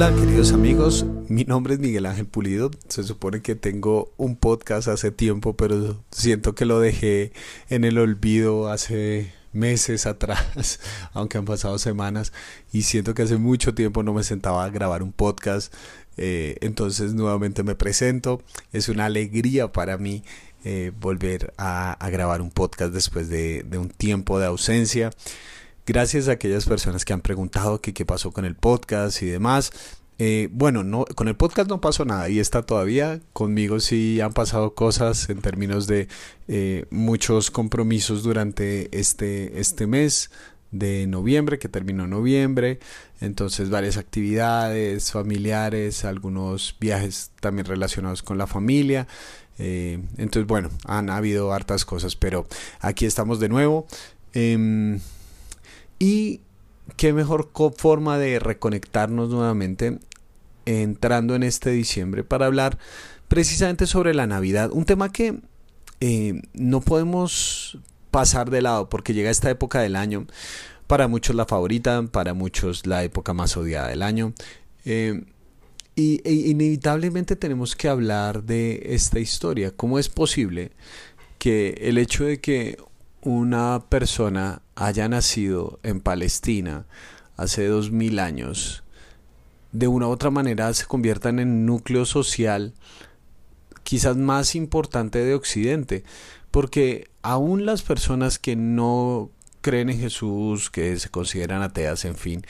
Hola queridos amigos, mi nombre es Miguel Ángel Pulido. Se supone que tengo un podcast hace tiempo, pero siento que lo dejé en el olvido hace meses atrás, aunque han pasado semanas, y siento que hace mucho tiempo no me sentaba a grabar un podcast. Eh, entonces nuevamente me presento. Es una alegría para mí eh, volver a, grabar un podcast después de, de un tiempo de ausencia. Gracias a aquellas personas que han preguntado qué pasó con el podcast y demás. Eh, bueno, no, con el podcast no pasó nada y está todavía. Conmigo sí han pasado cosas en términos de eh, muchos compromisos durante este, este mes de noviembre, que terminó noviembre. Entonces varias actividades familiares, algunos viajes también relacionados con la familia. Eh, entonces, bueno, han habido hartas cosas, pero aquí estamos de nuevo. Em, y qué mejor forma de reconectarnos nuevamente entrando en este diciembre para hablar precisamente sobre la Navidad, un tema que eh, no podemos pasar de lado porque llega esta época del año, para muchos la favorita, para muchos la época más odiada del año. Eh, y e inevitablemente tenemos que hablar de esta historia. ¿Cómo es posible que el hecho de que una persona haya nacido en Palestina hace dos mil años, de una u otra manera se conviertan en núcleo social quizás más importante de Occidente, porque aún las personas que no creen en Jesús, que se consideran ateas, en fin,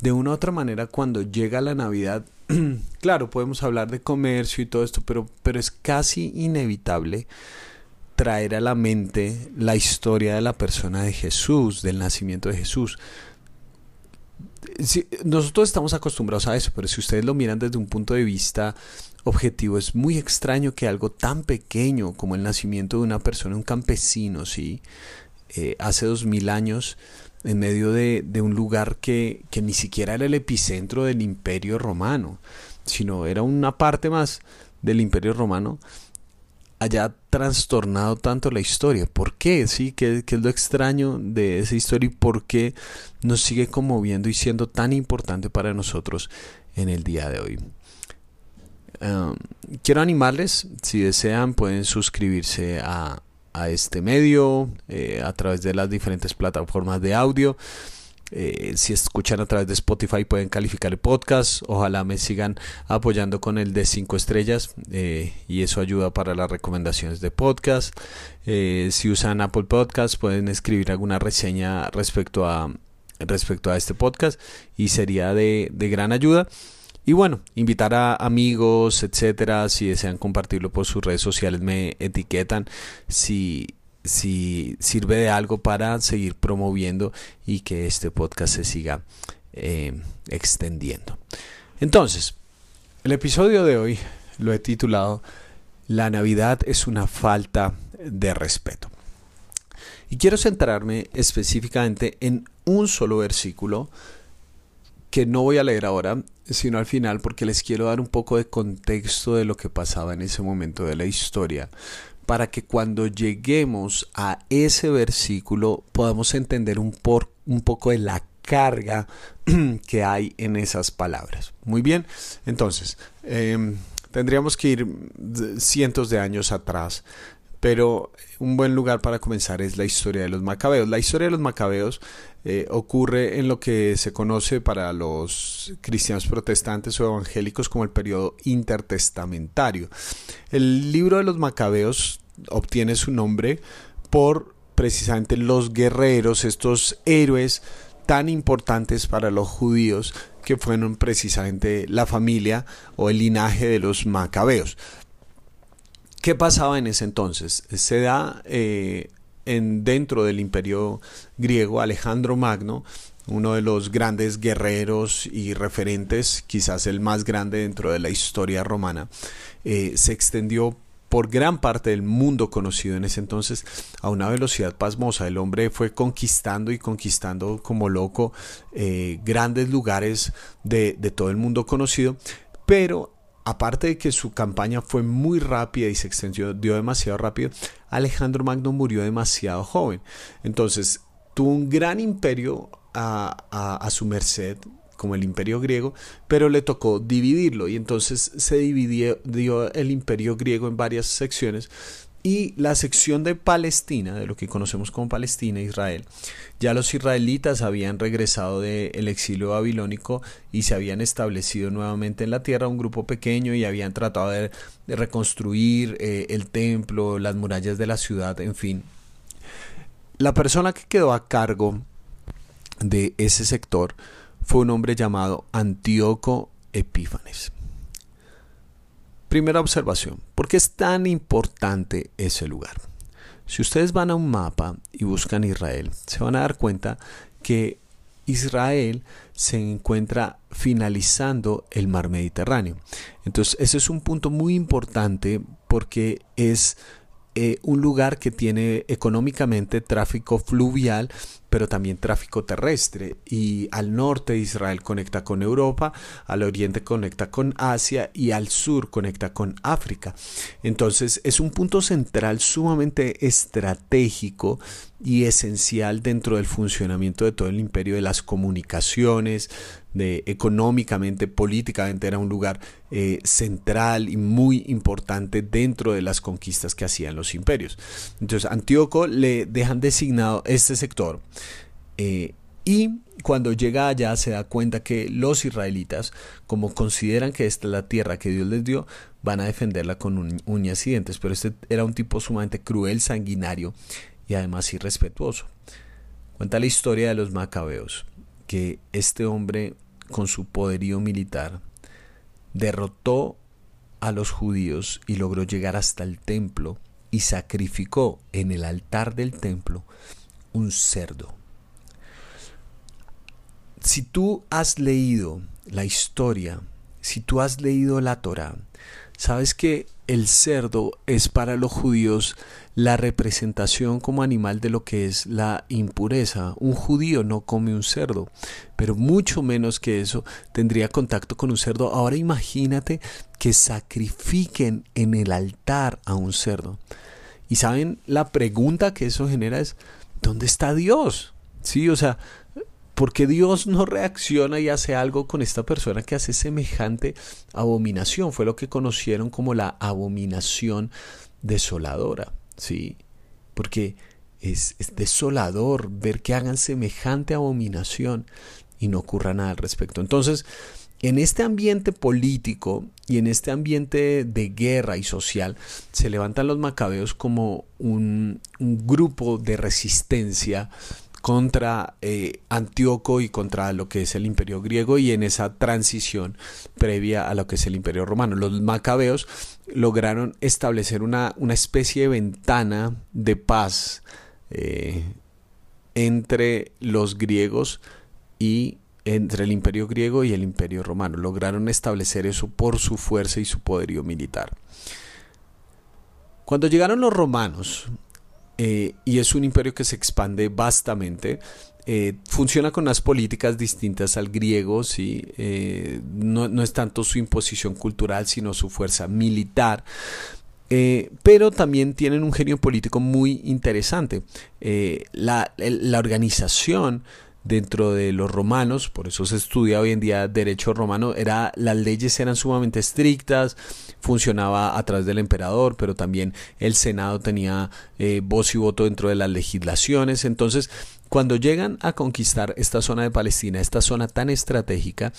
de una u otra manera cuando llega la Navidad, claro, podemos hablar de comercio y todo esto, pero, pero es casi inevitable traer a la mente la historia de la persona de Jesús, del nacimiento de Jesús. nosotros estamos acostumbrados a eso, pero si ustedes lo miran desde un punto de vista objetivo, es muy extraño que algo tan pequeño como el nacimiento de una persona, un campesino, ¿sí? Eh, hace dos mil años, en medio de, un lugar que ni siquiera era el epicentro del imperio romano, sino era una parte más del imperio romano, haya trastornado tanto la historia. ¿Por qué? ¿Sí? ¿Qué, es lo extraño de esa historia y por qué nos sigue conmoviendo y siendo tan importante para nosotros en el día de hoy? Um, quiero animarles, si desean pueden suscribirse a, a este medio eh, a través de las diferentes plataformas de audio. Eh, si escuchan a través de Spotify pueden calificar el podcast. Ojalá me sigan apoyando con el de 5 estrellas eh, y eso ayuda para las recomendaciones de podcast. Eh, si usan Apple Podcast pueden escribir alguna reseña respecto a, respecto a este podcast y sería de, de gran ayuda. Y bueno, invitar a amigos, etcétera, si desean compartirlo por sus redes sociales, me etiquetan. Si, si sirve de algo para seguir promoviendo y que este podcast se siga eh, extendiendo. Entonces, el episodio de hoy lo he titulado La Navidad es una falta de respeto. Y quiero centrarme específicamente en un solo versículo que no voy a leer ahora, sino al final porque les quiero dar un poco de contexto de lo que pasaba en ese momento de la historia para que cuando lleguemos a ese versículo podamos entender un, por, un poco de la carga que hay en esas palabras. Muy bien, entonces, em, tendríamos que ir cientos de años atrás, pero un buen lugar para comenzar es la historia de los macabeos. La historia de los macabeos eh, ocurre en lo que se conoce para los cristianos protestantes o evangélicos como el periodo intertestamentario. El libro de los macabeos obtiene su nombre por precisamente los guerreros, estos héroes tan importantes para los judíos que fueron precisamente la familia o el linaje de los macabeos. ¿Qué pasaba en ese entonces? Se da eh, en, dentro del imperio griego Alejandro Magno, uno de los grandes guerreros y referentes, quizás el más grande dentro de la historia romana, eh, se extendió por gran parte del mundo conocido en ese entonces a una velocidad pasmosa. El hombre fue conquistando y conquistando como loco eh, grandes lugares de, de todo el mundo conocido, pero aparte de que su campaña fue muy rápida y se extendió dio demasiado rápido, Alejandro Magno murió demasiado joven. Entonces tuvo un gran imperio a, a, su merced como el imperio griego, pero le tocó dividirlo y entonces se dividió el imperio griego en varias secciones y la sección de Palestina, de lo que conocemos como Palestina, Israel, ya los israelitas habían regresado del exilio babilónico y se habían establecido nuevamente en la tierra, un grupo pequeño, y habían tratado de, reconstruir eh, el templo, las murallas de la ciudad, en fin. La persona que quedó a cargo de ese sector fue un hombre llamado Antíoco Epífanes. Primera observación, ¿por qué es tan importante ese lugar? Si ustedes van a un mapa y buscan Israel, se van a dar cuenta que Israel se encuentra finalizando el mar Mediterráneo. Entonces, ese es un punto muy importante porque es eh, un lugar que tiene económicamente tráfico fluvial, pero también tráfico terrestre. Y al norte Israel conecta con Europa, al oriente conecta con Asia y al sur conecta con África. Entonces es un punto central sumamente estratégico y esencial dentro del funcionamiento de todo el imperio de las comunicaciones, de económicamente, políticamente era un lugar eh, central y muy importante dentro de las conquistas que hacían los imperios. Entonces, Antíoco le dejan designado este sector eh, y cuando llega allá se da cuenta que los israelitas, como consideran que esta es la tierra que Dios les dio, van a defenderla con uñas y dientes. Pero este era un tipo sumamente cruel, sanguinario y además irrespetuoso. Cuenta la historia de los macabeos que este hombre con su poderío militar derrotó a los judíos y logró llegar hasta el templo y sacrificó en el altar del templo un cerdo. Si tú has leído la historia, si tú has leído la Torah, sabes que el cerdo es para los judíos la representación como animal de lo que es la impureza. Un judío no come un cerdo, pero mucho menos que eso tendría contacto con un cerdo. Ahora imagínate que sacrifiquen en el altar a un cerdo. Y saben, la pregunta que eso genera es, ¿dónde está Dios? Sí, o sea, ¿por qué Dios no reacciona y hace algo con esta persona que hace semejante abominación? Fue lo que conocieron como la abominación desoladora. ¿sí? Porque es, desolador ver que hagan semejante abominación y no ocurra nada al respecto. Entonces, en este ambiente político y en este ambiente de guerra y social, se levantan los macabeos como un grupo de resistencia contra eh, Antíoco y contra lo que es el imperio griego y en esa transición previa a lo que es el imperio romano. Los macabeos lograron establecer una, una especie de ventana de paz eh, entre los griegos y entre el imperio griego y el imperio romano. Lograron establecer eso por su fuerza y su poderío militar. Cuando llegaron los romanos, eh, y es un imperio que se expande vastamente. Eh, funciona con unas políticas distintas al griego, ¿sí? Eh, no, es tanto su imposición cultural, sino su fuerza militar. pero también tienen un genio político muy interesante. La, organización dentro de los romanos, por eso se estudia hoy en día derecho romano, era, las leyes eran sumamente estrictas, funcionaba a través del emperador, pero también el Senado tenía eh, voz y voto dentro de las legislaciones. Entonces, cuando llegan a conquistar esta zona de Palestina, esta zona tan estratégica,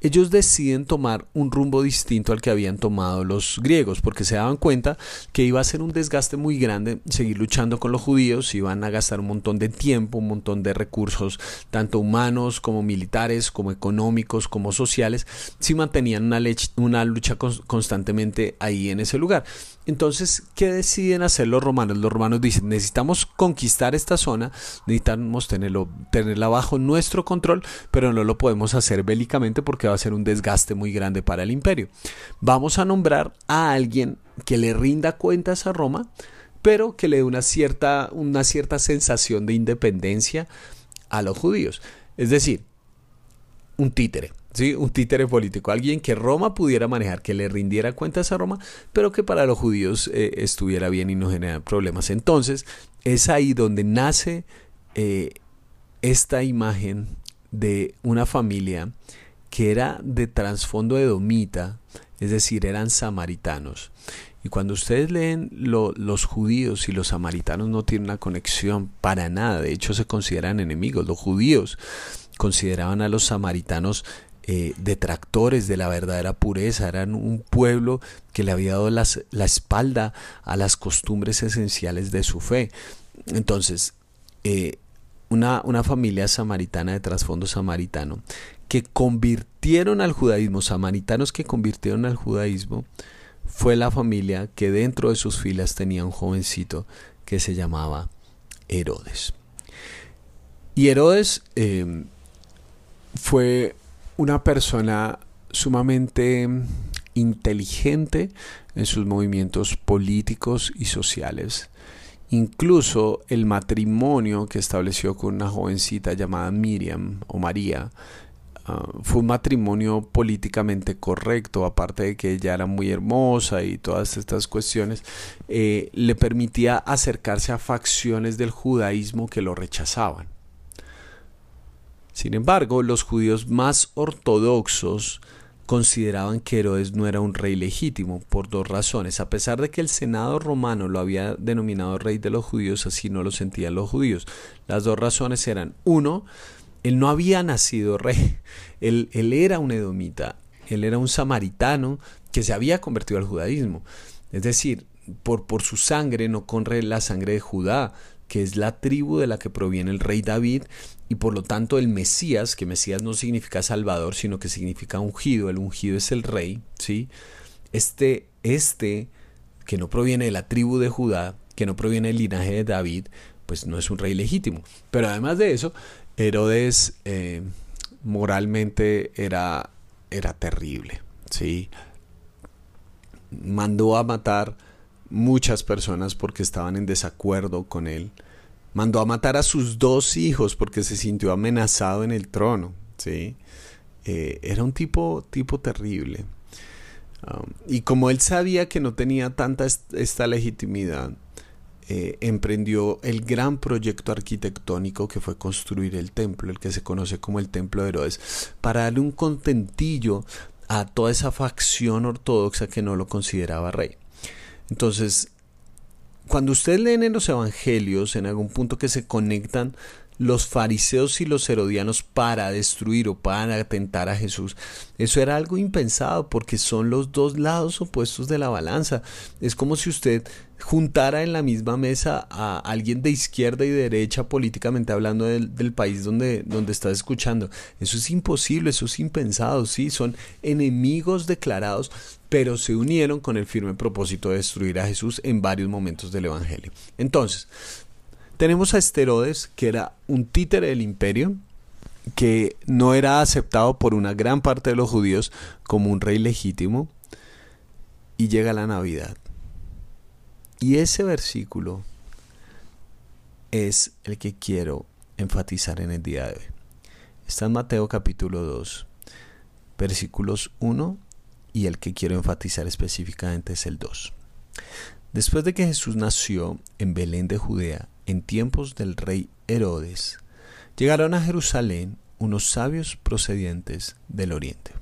ellos deciden tomar un rumbo distinto al que habían tomado los griegos, porque se daban cuenta que iba a ser un desgaste muy grande seguir luchando con los judíos, iban a gastar un montón de tiempo, un montón de recursos, tanto humanos como militares, como económicos, como sociales, si mantenían una, una lucha constantemente ahí en ese lugar. Entonces, ¿qué deciden hacer los romanos? Los romanos dicen, necesitamos conquistar esta zona, necesitamos tenerlo, tenerla bajo nuestro control, pero no lo podemos hacer bélicamente porque va a ser un desgaste muy grande para el imperio. Vamos a nombrar a alguien que le rinda cuentas a Roma, pero que le dé una cierta, una cierta sensación de independencia a los judíos. Es decir, un títere un títere político, alguien que Roma pudiera manejar, que le rindiera cuentas a Roma, pero que para los judíos eh, estuviera bien y no generara problemas. Entonces, es ahí donde nace eh, esta imagen de una familia que era de trasfondo edomita, es decir, eran samaritanos. Y cuando ustedes leen los judíos y los samaritanos no tienen una conexión para nada, de hecho se consideran enemigos. Los judíos consideraban a los samaritanos eh, detractores de la verdadera pureza, eran un pueblo que le había dado la espalda a las costumbres esenciales de su fe. Entonces, eh, una, una familia samaritana de trasfondo samaritano que convirtieron al judaísmo, samaritanos que convirtieron al judaísmo, fue la familia que dentro de sus filas tenía un jovencito que se llamaba Herodes. Y Herodes eh, fue una persona sumamente inteligente en sus movimientos políticos y sociales. Incluso el matrimonio que estableció con una jovencita llamada Miriam o María ah, fue un matrimonio políticamente correcto, aparte de que ella era muy hermosa y todas estas cuestiones, eh, le permitía acercarse a facciones del judaísmo que lo rechazaban. Sin embargo, los judíos más ortodoxos consideraban que Herodes no era un rey legítimo por dos razones. A pesar de que el Senado romano lo había denominado rey de los judíos, así no lo sentían los judíos. Las dos razones eran, uno, él no había nacido rey, él, él era un edomita, él era un samaritano que se había convertido al judaísmo. Es decir, por, por su sangre no corre la sangre de Judá, que es la tribu de la que proviene el rey David, y por lo tanto el Mesías, que Mesías no significa Salvador, sino que significa ungido, el ungido es el rey, ¿sí? Este, este, que no proviene de la tribu de Judá, que no proviene del linaje de David, pues no es un rey legítimo. Pero además de eso, Herodes eh, moralmente era, era terrible, ¿sí? Mandó a matar muchas personas porque estaban en desacuerdo con él. Mandó a matar a sus dos hijos porque se sintió amenazado en el trono. ¿sí? Eh, era un tipo, tipo terrible. Um, y como él sabía que no tenía tanta esta legitimidad, eh, emprendió el gran proyecto arquitectónico que fue construir el templo, el que se conoce como el Templo de Herodes, para darle un contentillo a toda esa facción ortodoxa que no lo consideraba rey. Entonces, cuando ustedes leen en los evangelios, en algún punto que se conectan los fariseos y los herodianos para destruir o para atentar a Jesús. Eso era algo impensado porque son los dos lados opuestos de la balanza. Es como si usted juntara en la misma mesa a alguien de izquierda y derecha políticamente hablando del, país donde, donde escuchando. Eso es imposible, eso es impensado, sí, son enemigos declarados, pero se unieron con el firme propósito de destruir a Jesús en varios momentos del Evangelio. Entonces, tenemos a Esterodes, que era un títere del imperio, que no era aceptado por una gran parte de los judíos como un rey legítimo, y llega la Navidad. Y ese versículo es el que quiero enfatizar en el día de hoy. Está en Mateo capítulo 2, versículos 1 y el que quiero enfatizar específicamente es el 2. Después de que Jesús nació en Belén de Judea, en tiempos del rey Herodes, llegaron a Jerusalén unos sabios procedientes del oriente.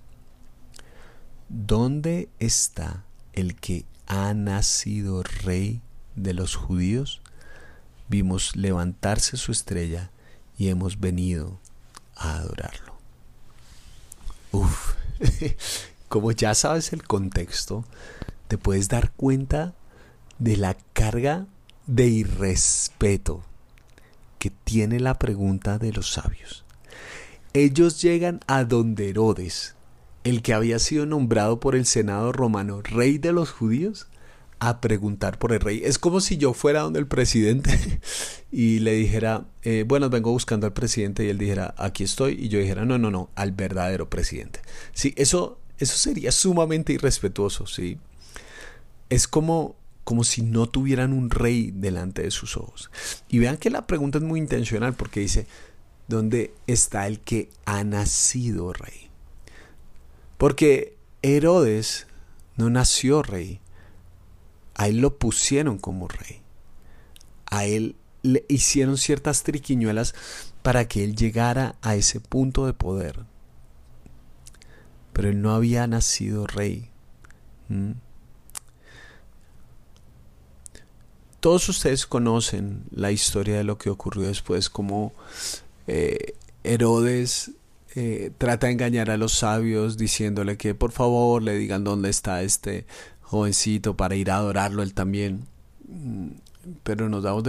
¿Dónde está el que ha nacido rey de los judíos? Vimos levantarse su estrella y hemos venido a adorarlo. Uf, como ya sabes el contexto, te puedes dar cuenta de la carga de irrespeto que tiene la pregunta de los sabios. Ellos llegan a donde Herodes, el que había sido nombrado por el Senado romano rey de los judíos, a preguntar por el rey. Es como si yo fuera donde el presidente y le dijera, eh, bueno, vengo buscando al presidente y él dijera, aquí estoy, y yo dijera, no, no, no, al verdadero presidente. Sí, eso, eso sería sumamente irrespetuoso, ¿sí? Es como como si no tuvieran un rey delante de sus ojos. Y vean que la pregunta es muy intencional porque dice, ¿dónde está el que ha nacido rey? Porque Herodes no nació rey, a él lo pusieron como rey, a él le hicieron ciertas triquiñuelas para que él llegara a ese punto de poder. Pero él no había nacido rey. ¿Mm? Todos ustedes conocen la historia de lo que ocurrió después, como eh, Herodes eh, trata de engañar a los sabios diciéndole que por favor le digan dónde está este jovencito para ir a adorarlo él también. Mm, pero nos damos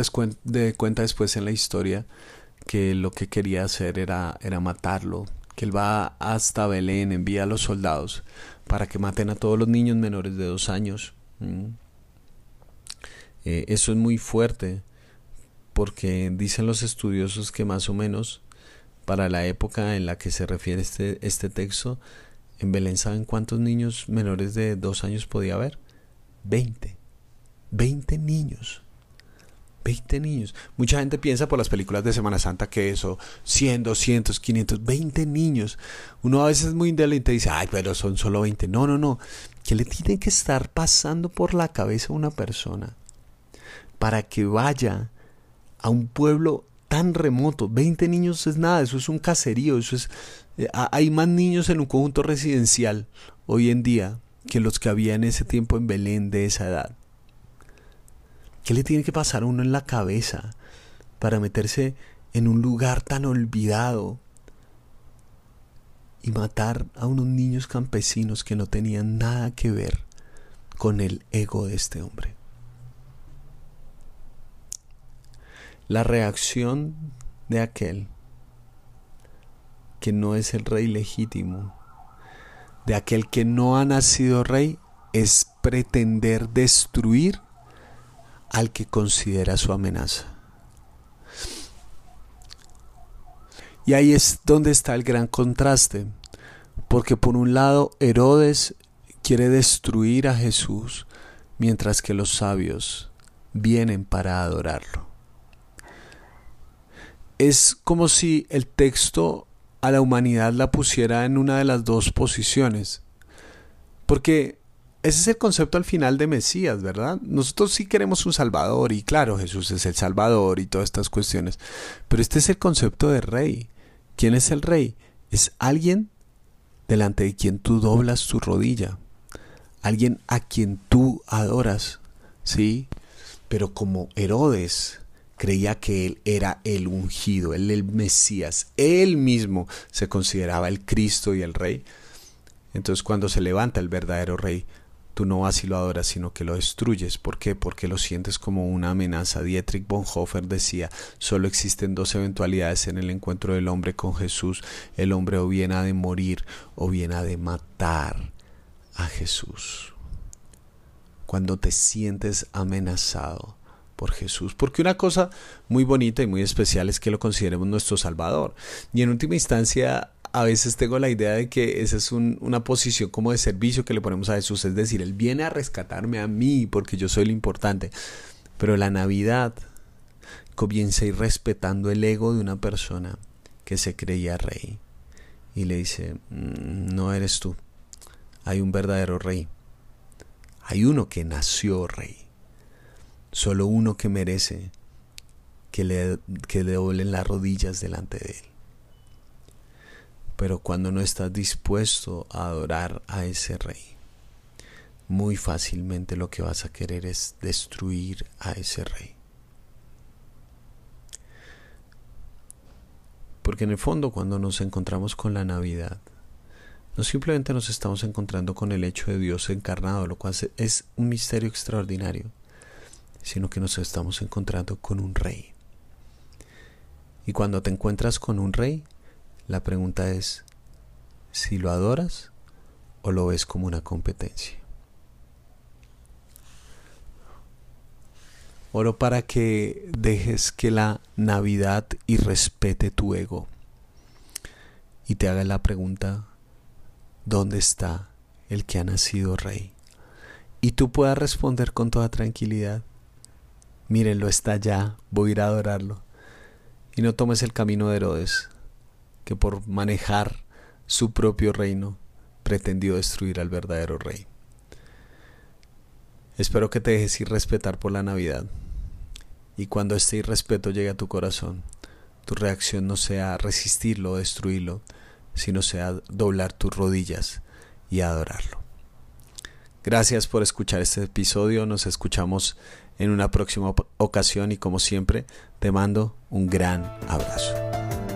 de cuenta después en la historia que lo que quería hacer era, era matarlo, que él va hasta Belén, envía a los soldados para que maten a todos los niños menores de dos años. Mm. Eh, eso es muy fuerte porque dicen los estudiosos que más o menos para la época en la que se refiere este, este texto, en Belén saben cuántos niños menores de dos años podía haber? Veinte. Veinte niños. Veinte niños. Mucha gente piensa por las películas de Semana Santa que eso, 100, 200, 500, 20 niños. Uno a veces es muy inteligente y dice, ay, pero son solo 20. No, no, no. ¿Qué le tiene que estar pasando por la cabeza a una persona para que vaya a un pueblo tan remoto. 20 niños es nada, eso es un caserío, eso es eh, hay más niños en un conjunto residencial hoy en día que los que había en ese tiempo en Belén de esa edad. ¿Qué le tiene que pasar a uno en la cabeza para meterse en un lugar tan olvidado y matar a unos niños campesinos que no tenían nada que ver con el ego de este hombre? La reacción de aquel que no es el rey legítimo, de aquel que no ha nacido rey, es pretender destruir al que considera su amenaza. Y ahí es donde está el gran contraste, porque por un lado Herodes quiere destruir a Jesús, mientras que los sabios vienen para adorarlo es como si el texto a la humanidad la pusiera en una de las dos posiciones. Porque ese es el concepto al final de Mesías, ¿verdad? Nosotros sí queremos un Salvador y claro, Jesús es el Salvador y todas estas cuestiones. Pero este es el concepto de rey. ¿Quién es el rey? Es alguien delante de quien tú doblas tu rodilla. Alguien a quien tú adoras. ¿Sí? Pero como Herodes creía que él era el ungido, él el Mesías, él mismo se consideraba el Cristo y el Rey. Entonces cuando se levanta el verdadero Rey, tú no vas y lo adoras, sino que lo destruyes. ¿Por qué? Porque lo sientes como una amenaza. Dietrich Bonhoeffer decía, solo existen dos eventualidades en el encuentro del hombre con Jesús. El hombre o bien ha de morir o bien ha de matar a Jesús. Cuando te sientes amenazado, por Jesús. Porque una cosa muy bonita y muy especial es que lo consideremos nuestro Salvador. Y en última instancia, a veces tengo la idea de que esa es una posición como de servicio que le ponemos a Jesús. Es decir, Él viene a rescatarme a mí porque yo soy lo importante. Pero la Navidad comienza a ir respetando el ego de una persona que se creía rey. Y le dice, mm, no eres tú. Hay un verdadero rey. Hay uno que nació rey solo uno que merece que le, que le doblen las rodillas delante de él. Pero cuando no estás dispuesto a adorar a ese rey, muy fácilmente lo que vas a querer es destruir a ese rey. Porque en el fondo cuando nos encontramos con la Navidad, no simplemente nos estamos encontrando con el hecho de Dios encarnado, lo cual es un misterio extraordinario, sino que nos estamos encontrando con un rey. Y cuando te encuentras con un rey, la pregunta es si lo adoras o lo ves como una competencia. Oro para que dejes que la Navidad y respete tu ego y te haga la pregunta, ¿dónde está el que ha nacido rey? Y tú puedas responder con toda tranquilidad, mírenlo, está allá, voy a ir a adorarlo. Y no tomes el camino de Herodes, que por manejar su propio reino pretendió destruir al verdadero rey. Espero que te dejes ir respetar por la Navidad y cuando este irrespeto llegue a tu corazón, tu reacción no sea resistirlo o destruirlo, sino sea doblar tus rodillas y adorarlo. Gracias por escuchar este episodio, nos escuchamos en una próxima ocasión y como siempre te mando un gran abrazo.